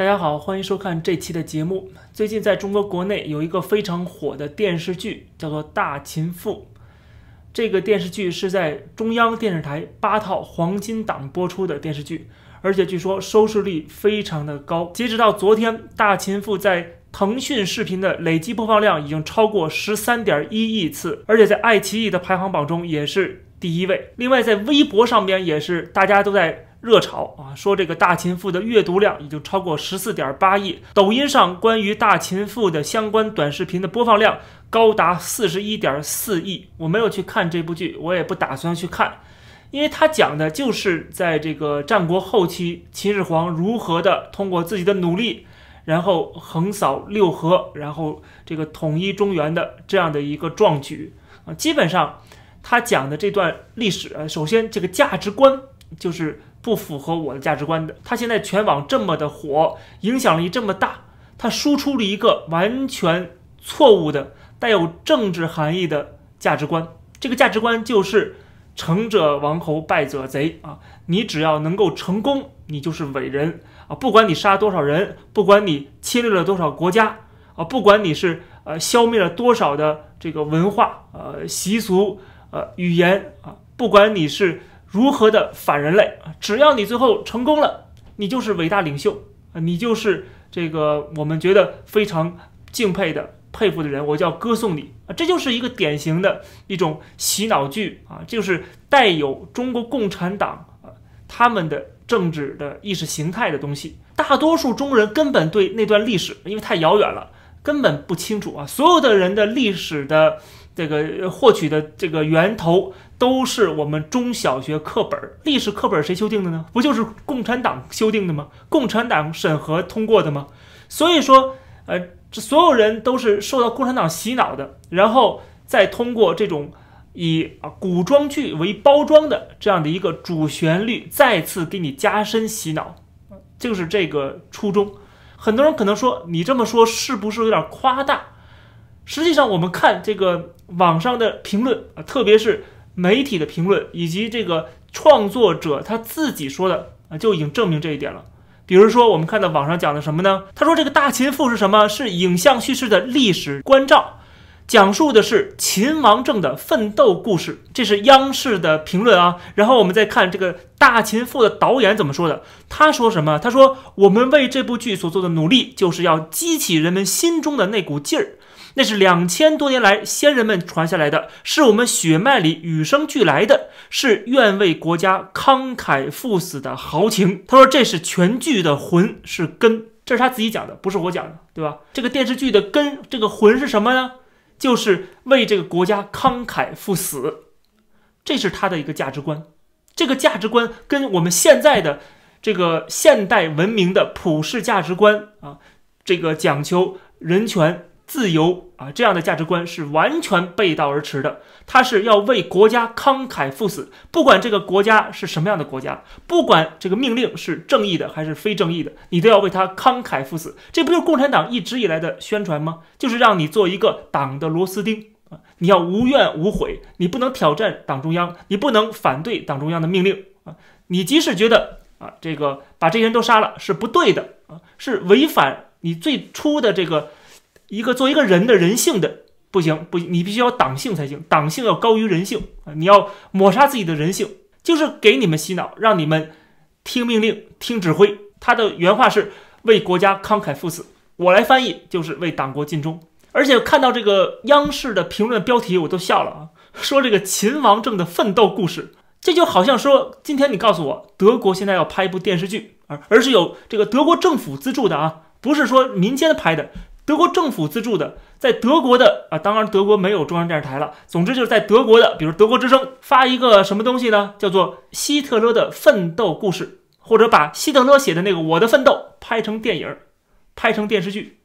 大家好，欢迎收看这期的节目。最近在中国国内有一个非常火的电视剧，叫做《大秦赋》。这个电视剧是在中央电视台八套黄金档播出的电视剧，而且据说收视率非常的高。截止到昨天，《大秦赋》在腾讯视频的累计播放量已经超过十三点一亿次，而且在爱奇艺的排行榜中也是第一位。另外，在微博上边也是大家都在。热潮啊，说这个《大秦赋》的阅读量已经超过十四点八亿，抖音上关于《大秦赋》的相关短视频的播放量高达四十一点四亿。我没有去看这部剧，我也不打算去看，因为它讲的就是在这个战国后期，秦始皇如何的通过自己的努力，然后横扫六合，然后这个统一中原的这样的一个壮举啊。基本上，他讲的这段历史啊，首先这个价值观就是。不符合我的价值观的，他现在全网这么的火，影响力这么大，他输出了一个完全错误的、带有政治含义的价值观。这个价值观就是“成者王侯，败者贼”啊！你只要能够成功，你就是伟人啊！不管你杀多少人，不管你侵略了多少国家啊，不管你是呃消灭了多少的这个文化、呃习俗、呃语言啊，不管你是。如何的反人类啊！只要你最后成功了，你就是伟大领袖啊！你就是这个我们觉得非常敬佩的、佩服的人，我就要歌颂你啊！这就是一个典型的一种洗脑剧啊，就是带有中国共产党啊他们的政治的意识形态的东西。大多数中国人根本对那段历史，因为太遥远了，根本不清楚啊！所有的人的历史的。这个获取的这个源头都是我们中小学课本历史课本谁修订的呢？不就是共产党修订的吗？共产党审核通过的吗？所以说，呃，这所有人都是受到共产党洗脑的，然后再通过这种以啊古装剧为包装的这样的一个主旋律，再次给你加深洗脑，就是这个初衷。很多人可能说，你这么说是不是有点夸大？实际上，我们看这个网上的评论啊，特别是媒体的评论，以及这个创作者他自己说的啊，就已经证明这一点了。比如说，我们看到网上讲的什么呢？他说这个《大秦赋》是什么？是影像叙事的历史关照，讲述的是秦王政的奋斗故事。这是央视的评论啊。然后我们再看这个《大秦赋》的导演怎么说的？他说什么？他说我们为这部剧所做的努力，就是要激起人们心中的那股劲儿。那是两千多年来先人们传下来的，是我们血脉里与生俱来的，是愿为国家慷慨赴死的豪情。他说这是全剧的魂，是根，这是他自己讲的，不是我讲的，对吧？这个电视剧的根，这个魂是什么呢？就是为这个国家慷慨赴死，这是他的一个价值观。这个价值观跟我们现在的这个现代文明的普世价值观啊，这个讲求人权。自由啊，这样的价值观是完全背道而驰的。他是要为国家慷慨赴死，不管这个国家是什么样的国家，不管这个命令是正义的还是非正义的，你都要为他慷慨赴死。这不就是共产党一直以来的宣传吗？就是让你做一个党的螺丝钉啊，你要无怨无悔，你不能挑战党中央，你不能反对党中央的命令啊。你即使觉得啊，这个把这些人都杀了是不对的啊，是违反你最初的这个。一个做一个人的人性的不行不，你必须要党性才行，党性要高于人性啊！你要抹杀自己的人性，就是给你们洗脑，让你们听命令、听指挥。他的原话是为国家慷慨赴死，我来翻译就是为党国尽忠。而且看到这个央视的评论标题，我都笑了啊！说这个秦王政的奋斗故事，这就好像说今天你告诉我德国现在要拍一部电视剧，而而是有这个德国政府资助的啊，不是说民间拍的。德国政府资助的，在德国的啊，当然德国没有中央电视台了。总之就是在德国的，比如德国之声发一个什么东西呢？叫做希特勒的奋斗故事，或者把希特勒写的那个《我的奋斗》拍成电影，拍成电视剧，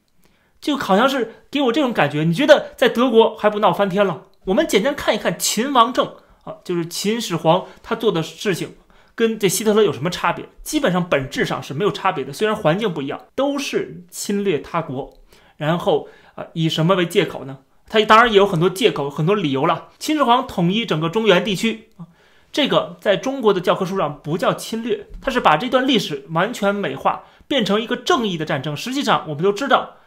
就好像是给我这种感觉。你觉得在德国还不闹翻天了？我们简单看一看秦王政啊，就是秦始皇他做的事情，跟这希特勒有什么差别？基本上本质上是没有差别的，虽然环境不一样，都是侵略他国。然后啊，以什么为借口呢？他当然也有很多借口、很多理由了。秦始皇统一整个中原地区啊，这个在中国的教科书上不叫侵略，他是把这段历史完全美化，变成一个正义的战争。实际上，我们都知道，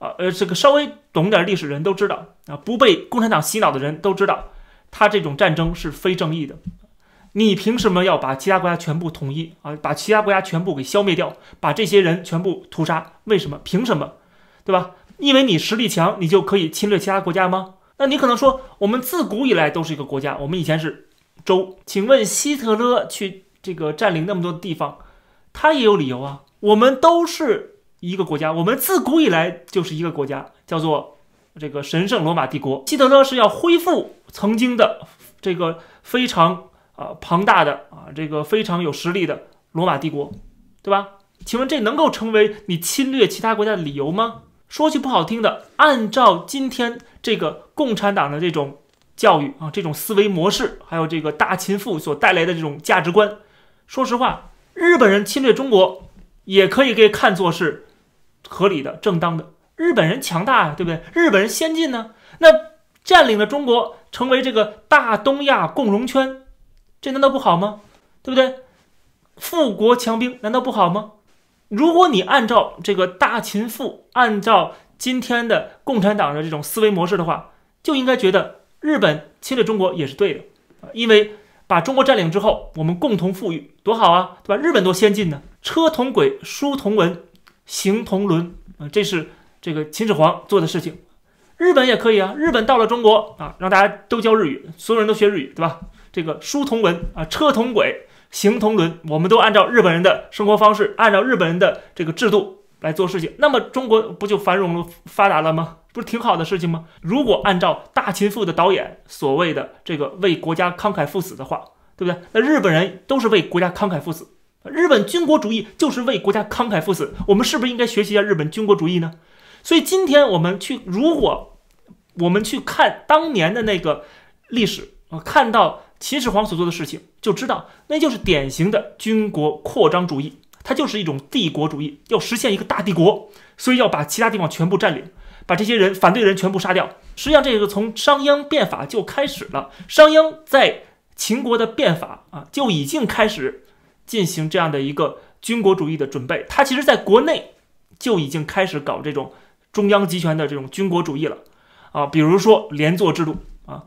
啊呃，这个稍微懂点历史人都知道啊，不被共产党洗脑的人都知道，他这种战争是非正义的。你凭什么要把其他国家全部统一啊？把其他国家全部给消灭掉，把这些人全部屠杀？为什么？凭什么？对吧？因为你实力强，你就可以侵略其他国家吗？那你可能说，我们自古以来都是一个国家，我们以前是州。请问希特勒去这个占领那么多地方，他也有理由啊。我们都是一个国家，我们自古以来就是一个国家，叫做这个神圣罗马帝国。希特勒是要恢复曾经的这个非常。啊，庞大的啊，这个非常有实力的罗马帝国，对吧？请问这能够成为你侵略其他国家的理由吗？说句不好听的，按照今天这个共产党的这种教育啊，这种思维模式，还有这个大秦赋所带来的这种价值观，说实话，日本人侵略中国也可以给看作是合理的、正当的。日本人强大呀，对不对？日本人先进呢，那占领了中国，成为这个大东亚共荣圈。这难道不好吗？对不对？富国强兵难道不好吗？如果你按照这个大秦赋，按照今天的共产党的这种思维模式的话，就应该觉得日本侵略中国也是对的，因为把中国占领之后，我们共同富裕，多好啊，对吧？日本多先进呢，车同轨，书同文，行同伦啊，这是这个秦始皇做的事情。日本也可以啊，日本到了中国啊，让大家都教日语，所有人都学日语，对吧？这个书同文啊，车同轨，形同伦，我们都按照日本人的生活方式，按照日本人的这个制度来做事情，那么中国不就繁荣了、发达了吗？不是挺好的事情吗？如果按照大秦赋的导演所谓的这个为国家慷慨赴死的话，对不对？那日本人都是为国家慷慨赴死，日本军国主义就是为国家慷慨赴死，我们是不是应该学习一下日本军国主义呢？所以今天我们去，如果我们去看当年的那个历史啊，看到。秦始皇所做的事情，就知道那就是典型的军国扩张主义，它就是一种帝国主义，要实现一个大帝国，所以要把其他地方全部占领，把这些人反对人全部杀掉。实际上，这个从商鞅变法就开始了。商鞅在秦国的变法啊，就已经开始进行这样的一个军国主义的准备。他其实在国内就已经开始搞这种中央集权的这种军国主义了啊，比如说连坐制度啊。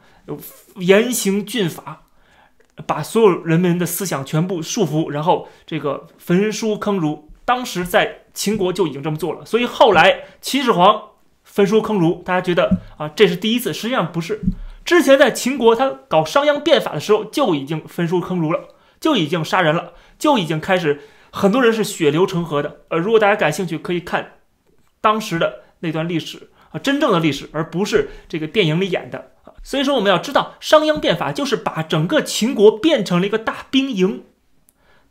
严刑峻法，把所有人民的思想全部束缚，然后这个焚书坑儒。当时在秦国就已经这么做了，所以后来秦始皇焚书坑儒，大家觉得啊，这是第一次，实际上不是。之前在秦国他搞商鞅变法的时候就已经焚书坑儒了，就已经杀人了，就已经开始很多人是血流成河的。呃，如果大家感兴趣，可以看当时的那段历史啊，真正的历史，而不是这个电影里演的。所以说，我们要知道，商鞅变法就是把整个秦国变成了一个大兵营，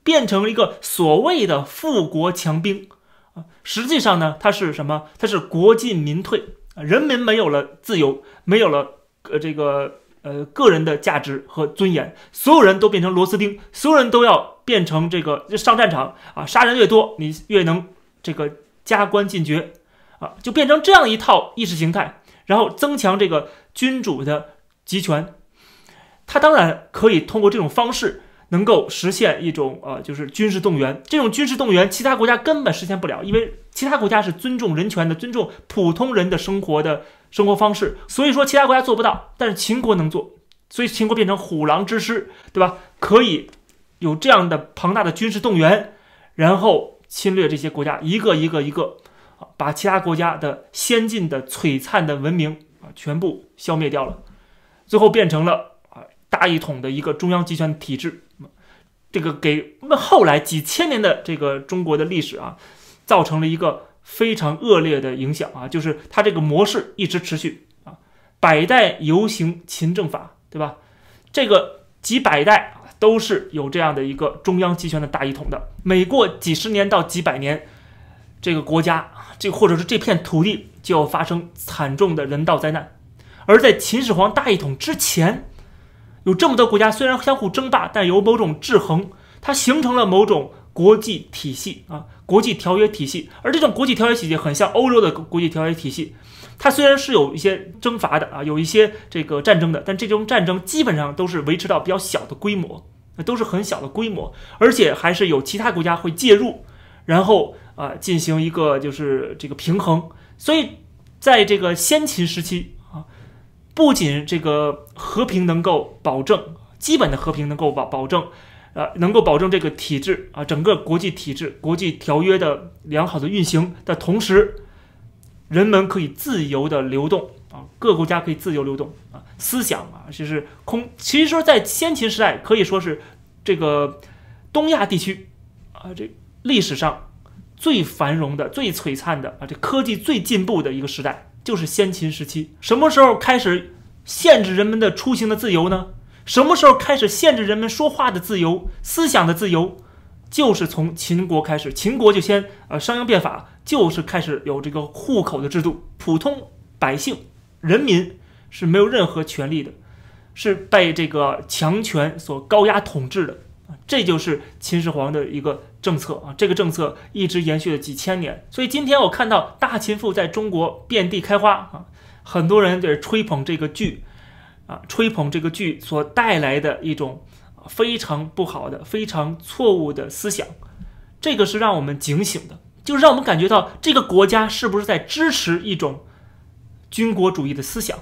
变成了一个所谓的富国强兵啊。实际上呢，它是什么？它是国进民退啊，人民没有了自由，没有了呃这个呃个人的价值和尊严，所有人都变成螺丝钉，所有人都要变成这个上战场啊，杀人越多，你越能这个加官进爵啊，就变成这样一套意识形态。然后增强这个君主的集权，他当然可以通过这种方式能够实现一种呃，就是军事动员。这种军事动员，其他国家根本实现不了，因为其他国家是尊重人权的，尊重普通人的生活的生活方式。所以说，其他国家做不到，但是秦国能做。所以秦国变成虎狼之师，对吧？可以有这样的庞大的军事动员，然后侵略这些国家，一个一个一个。把其他国家的先进的璀璨的文明啊全部消灭掉了，最后变成了啊大一统的一个中央集权体制。这个给那后来几千年的这个中国的历史啊，造成了一个非常恶劣的影响啊，就是它这个模式一直持续啊，百代游行秦政法，对吧？这个几百代啊都是有这样的一个中央集权的大一统的，每过几十年到几百年，这个国家。这或者是这片土地就要发生惨重的人道灾难，而在秦始皇大一统之前，有这么多国家虽然相互争霸，但有某种制衡，它形成了某种国际体系啊，国际条约体系。而这种国际条约体系很像欧洲的国际条约体系，它虽然是有一些征伐的啊，有一些这个战争的，但这种战争基本上都是维持到比较小的规模，那都是很小的规模，而且还是有其他国家会介入，然后。啊进行一个就是这个平衡。所以在这个先秦时期啊，不仅这个和平能够保证，基本的和平能够保保证，呃，能够保证这个体制啊，整个国际体制、国际条约的良好的运行的同时，人们可以自由的流动。啊，各国家可以自由流动啊，思想啊，就是空。其实说在先秦时代，可以说是这个东亚地区啊，这历史上最繁荣的、最璀璨的啊，这科技最进步的一个时代，就是先秦时期。什么时候开始限制人们的出行的自由呢？什么时候开始限制人们说话的自由、思想的自由？就是从秦国开始，秦国就先呃商鞅变法，就是开始有这个户口的制度，普通百姓。人民是没有任何权利的，是被这个强权所高压统治的！这就是秦始皇的一个政策啊！这个政策一直延续了几千年。所以今天我看到大秦赋在中国遍地开花啊，很多人在吹捧这个剧啊，吹捧这个剧所带来的一种非常不好的、非常错误的思想。这个是让我们警醒的，就是让我们感觉到这个国家是不是在支持一种。军国主义的思想，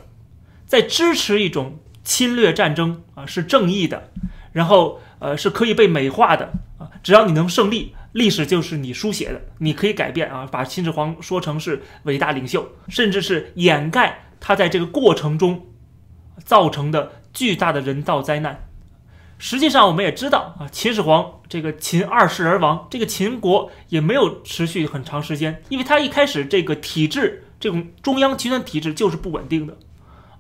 在支持一种侵略战争啊，是正义的，然后呃是可以被美化的啊，只要你能胜利，历史就是你书写的，你可以改变啊，把秦始皇说成是伟大领袖，甚至是掩盖他在这个过程中造成的巨大的人道灾难。实际上，我们也知道啊，秦始皇这个秦二世而亡，这个秦国也没有持续很长时间，因为他一开始这个体制。这种中央集权体制就是不稳定的，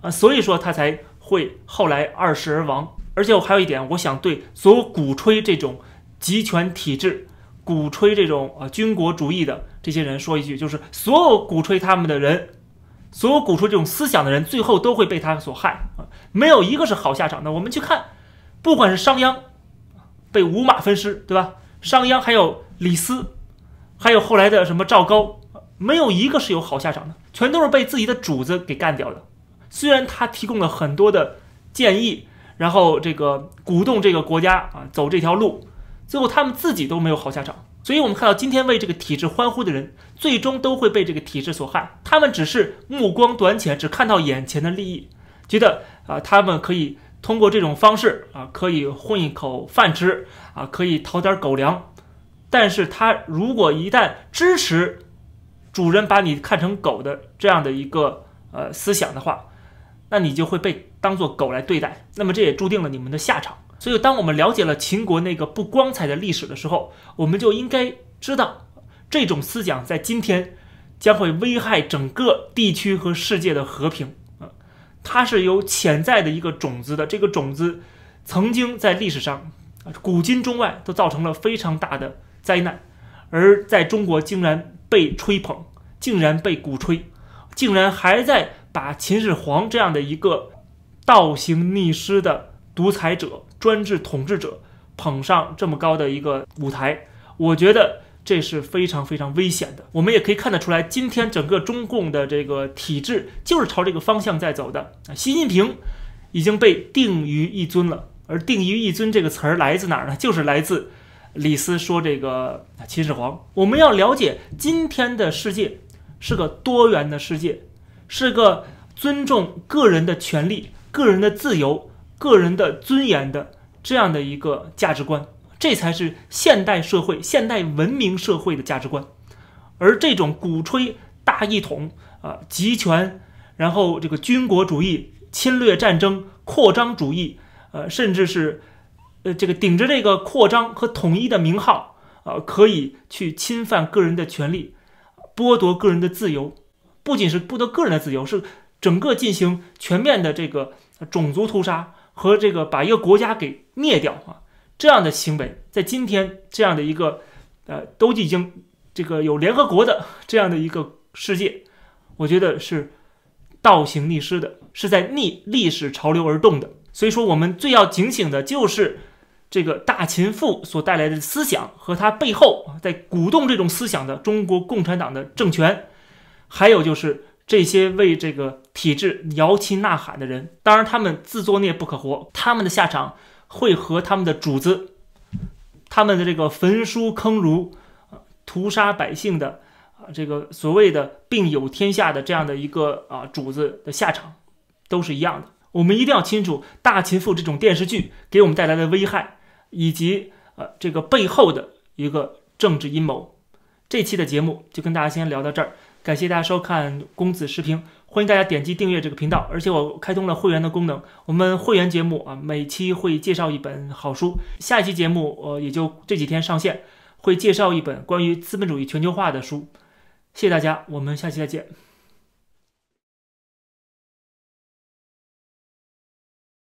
啊，所以说他才会后来二世而亡。而且我还有一点，我想对所有鼓吹这种集权体制、鼓吹这种啊军国主义的这些人说一句，就是所有鼓吹他们的人，所有鼓吹这种思想的人，最后都会被他所害啊，没有一个是好下场的。我们去看，不管是商鞅被五马分尸，对吧？商鞅还有李斯，还有后来的什么赵高。没有一个是有好下场的，全都是被自己的主子给干掉的。虽然他提供了很多的建议，然后这个鼓动这个国家啊走这条路，最后他们自己都没有好下场。所以，我们看到今天为这个体制欢呼的人，最终都会被这个体制所害。他们只是目光短浅，只看到眼前的利益，觉得啊，他们可以通过这种方式啊，可以混一口饭吃啊，可以讨点狗粮。但是他如果一旦支持，主人把你看成狗的这样的一个呃思想的话，那你就会被当做狗来对待。那么这也注定了你们的下场。所以，当我们了解了秦国那个不光彩的历史的时候，我们就应该知道，这种思想在今天将会危害整个地区和世界的和平啊！它是有潜在的一个种子的，这个种子曾经在历史上，古今中外都造成了非常大的灾难，而在中国竟然。被吹捧，竟然被鼓吹，竟然还在把秦始皇这样的一个倒行逆施的独裁者、专制统治者捧上这么高的一个舞台，我觉得这是非常非常危险的。我们也可以看得出来，今天整个中共的这个体制就是朝这个方向在走的。习近平已经被定于一尊了，而“定于一尊”这个词儿来自哪儿呢？就是来自。李斯说：“这个秦始皇，我们要了解今天的世界是个多元的世界，是个尊重个人的权利、个人的自由、个人的尊严的这样的一个价值观，这才是现代社会、现代文明社会的价值观。而这种鼓吹大一统啊、集权，然后这个军国主义、侵略战争、扩张主义，呃，甚至是。”呃，这个顶着这个扩张和统一的名号，啊，可以去侵犯个人的权利，剥夺个人的自由，不仅是剥夺个人的自由，是整个进行全面的这个种族屠杀和这个把一个国家给灭掉啊！这样的行为，在今天这样的一个呃，都已经这个有联合国的这样的一个世界，我觉得是倒行逆施的，是在逆历史潮流而动的。所以说，我们最要警醒的就是。这个大秦赋所带来的思想和他背后在鼓动这种思想的中国共产党的政权，还有就是这些为这个体制摇旗呐喊的人，当然他们自作孽不可活，他们的下场会和他们的主子，他们的这个焚书坑儒，屠杀百姓的啊这个所谓的病有天下的这样的一个啊主子的下场都是一样的。我们一定要清楚《大秦赋》这种电视剧给我们带来的危害，以及呃这个背后的一个政治阴谋。这期的节目就跟大家先聊到这儿，感谢大家收看公子视频，欢迎大家点击订阅这个频道，而且我开通了会员的功能，我们会员节目啊每期会介绍一本好书，下一期节目呃也就这几天上线，会介绍一本关于资本主义全球化的书。谢谢大家，我们下期再见。